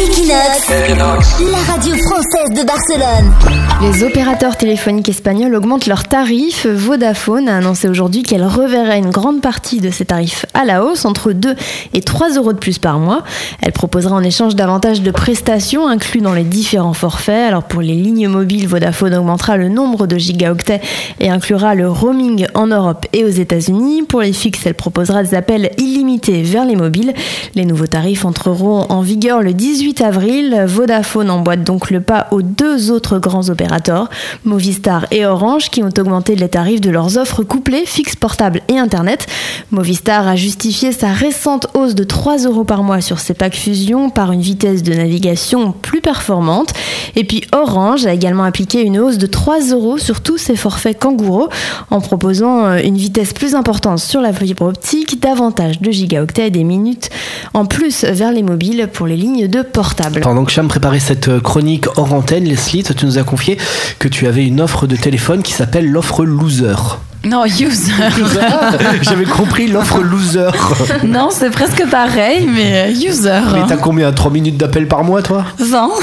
Equinox, la radio française de Barcelone. Les opérateurs téléphoniques espagnols augmentent leurs tarifs. Vodafone a annoncé aujourd'hui qu'elle reverrait une grande partie de ses tarifs à la hausse, entre 2 et 3 euros de plus par mois. Elle proposera en échange davantage de prestations inclus dans les différents forfaits. Alors pour les lignes mobiles, Vodafone augmentera le nombre de gigaoctets et inclura le roaming en Europe et aux États-Unis. Pour les fixes, elle proposera des appels illimités vers les mobiles. Les nouveaux tarifs entreront en vigueur le 18 avril. Vodafone emboîte donc le pas aux deux autres grands opérateurs, Movistar et Orange, qui ont augmenté les tarifs de leurs offres couplées, fixes, portables et Internet. Movistar a justifié sa récente hausse de 3 euros par mois sur ses packs Fusion par une vitesse de navigation plus performante. Et puis Orange a également appliqué une hausse de 3 euros sur tous ses forfaits Kangourou en proposant euh, une vitesse plus importante sur la fibre optique, davantage de gigaoctets et des minutes en plus vers les mobiles pour les lignes de portable. Pendant que Cham préparait cette euh, chronique hors antenne, Leslie, tu nous as confié que tu avais une offre de téléphone qui s'appelle l'offre loser. Non, user. J'avais compris l'offre loser. non, c'est presque pareil, mais euh, user. Mais t'as combien 3 minutes d'appel par mois, toi? 20.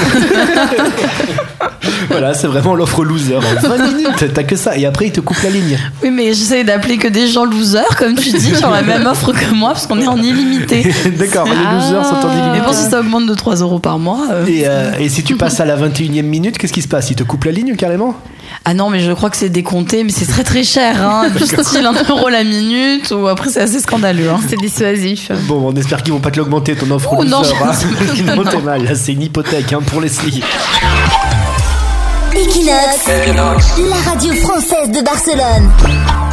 Voilà, c'est vraiment l'offre loser. 20 minutes, t'as que ça. Et après, il te coupe la ligne. Oui, mais j'essaie d'appeler que des gens losers, comme tu dis, qui ont la même offre que moi, parce qu'on est en illimité. D'accord, les losers sont en illimité. Bon, si ça augmente de 3 euros par mois. euh, Et, euh, et si tu passes à la 21 e minute, qu'est-ce qui se passe? Il te coupe la ligne carrément? Ah non, mais je crois que c'est décompté, mais c'est très très cher. Hein. Du style 1 euro la minute, ou après c'est assez scandaleux. Hein. C'est dissuasif. Bon, on espère qu'ils vont pas te l'augmenter ton offre Oh, non, hein. c'est une hypothèque hein, pour Leslie. Equinox, la radio française de Barcelone.